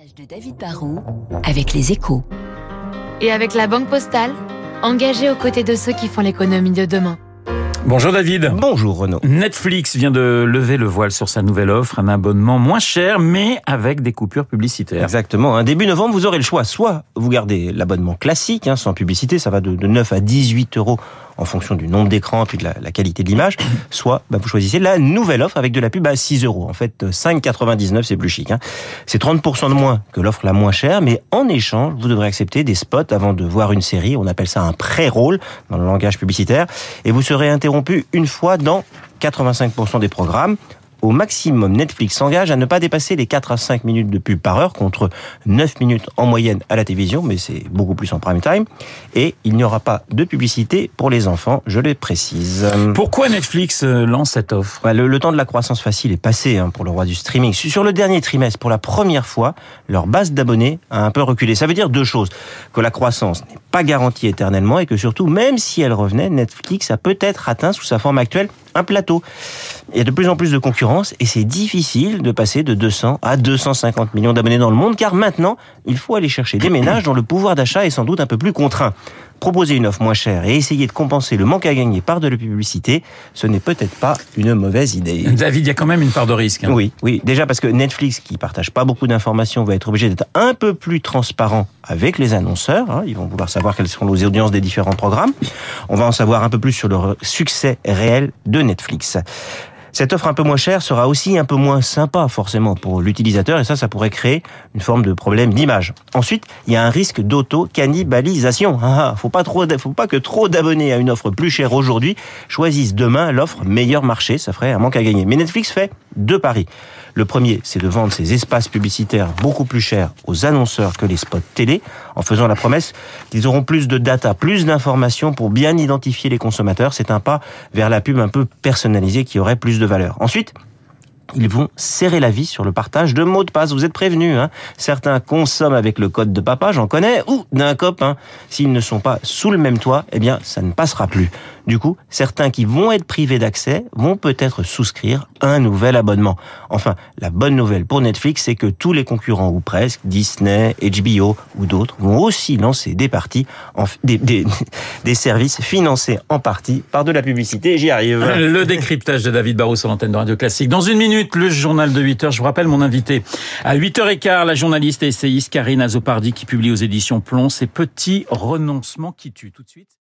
reportage de David Barrault avec les échos. Et avec la Banque Postale, engagée aux côtés de ceux qui font l'économie de demain. Bonjour David. Bonjour Renaud. Netflix vient de lever le voile sur sa nouvelle offre, un abonnement moins cher mais avec des coupures publicitaires. Exactement. Un début novembre, vous aurez le choix. Soit vous gardez l'abonnement classique, hein, sans publicité, ça va de, de 9 à 18 euros en fonction du nombre d'écrans puis de la, qualité de l'image. Soit bah, vous choisissez la nouvelle offre avec de la pub à 6 euros. En fait, 5,99 c'est plus chic. Hein. C'est 30% de moins que l'offre la moins chère, mais en échange, vous devrez accepter des spots avant de voir une série. On appelle ça un pré-roll dans le langage publicitaire. Et vous serez interrompu une fois dans 85% des programmes. Au maximum, Netflix s'engage à ne pas dépasser les 4 à 5 minutes de pub par heure contre 9 minutes en moyenne à la télévision, mais c'est beaucoup plus en prime time. Et il n'y aura pas de publicité pour les enfants, je le précise. Pourquoi Netflix lance cette offre? Bah, le, le, temps de la croissance facile est passé hein, pour le roi du streaming. Sur le dernier trimestre, pour la première fois, leur base d'abonnés a un peu reculé. Ça veut dire deux choses. Que la croissance n'est pas garantie éternellement et que surtout, même si elle revenait, Netflix a peut-être atteint sous sa forme actuelle un plateau. Il y a de plus en plus de concurrence et c'est difficile de passer de 200 à 250 millions d'abonnés dans le monde car maintenant, il faut aller chercher des ménages dont le pouvoir d'achat est sans doute un peu plus contraint. Proposer une offre moins chère et essayer de compenser le manque à gagner par de la publicité, ce n'est peut-être pas une mauvaise idée. David, il y a quand même une part de risque. Hein. Oui, oui. Déjà parce que Netflix, qui partage pas beaucoup d'informations, va être obligé d'être un peu plus transparent avec les annonceurs. Hein. Ils vont vouloir savoir quelles sont les audiences des différents programmes. On va en savoir un peu plus sur le succès réel de Netflix. Cette offre un peu moins chère sera aussi un peu moins sympa forcément pour l'utilisateur et ça, ça pourrait créer une forme de problème d'image. Ensuite, il y a un risque d'auto-cannibalisation. Ah, faut pas trop, faut pas que trop d'abonnés à une offre plus chère aujourd'hui choisissent demain l'offre meilleur marché. Ça ferait un manque à gagner. Mais Netflix fait deux paris. Le premier, c'est de vendre ses espaces publicitaires beaucoup plus chers aux annonceurs que les spots télé, en faisant la promesse qu'ils auront plus de data, plus d'informations pour bien identifier les consommateurs. C'est un pas vers la pub un peu personnalisée qui aurait plus valeur. Ensuite, ils vont serrer la vis sur le partage de mots de passe. Vous êtes prévenus. Hein Certains consomment avec le code de papa, j'en connais, ou d'un copain. S'ils ne sont pas sous le même toit, eh bien, ça ne passera plus. Du coup, certains qui vont être privés d'accès vont peut-être souscrire un nouvel abonnement. Enfin, la bonne nouvelle pour Netflix, c'est que tous les concurrents, ou presque, Disney, HBO ou d'autres, vont aussi lancer des parties, en, des, services financés en partie par de la publicité. J'y arrive. Le décryptage de David Barrou sur l'antenne de Radio Classique. Dans une minute, le journal de 8 heures. Je vous rappelle mon invité. À 8h15, la journaliste et essayiste Karine Azopardi qui publie aux éditions Plomb ses petits renoncements qui tuent. Tout de suite.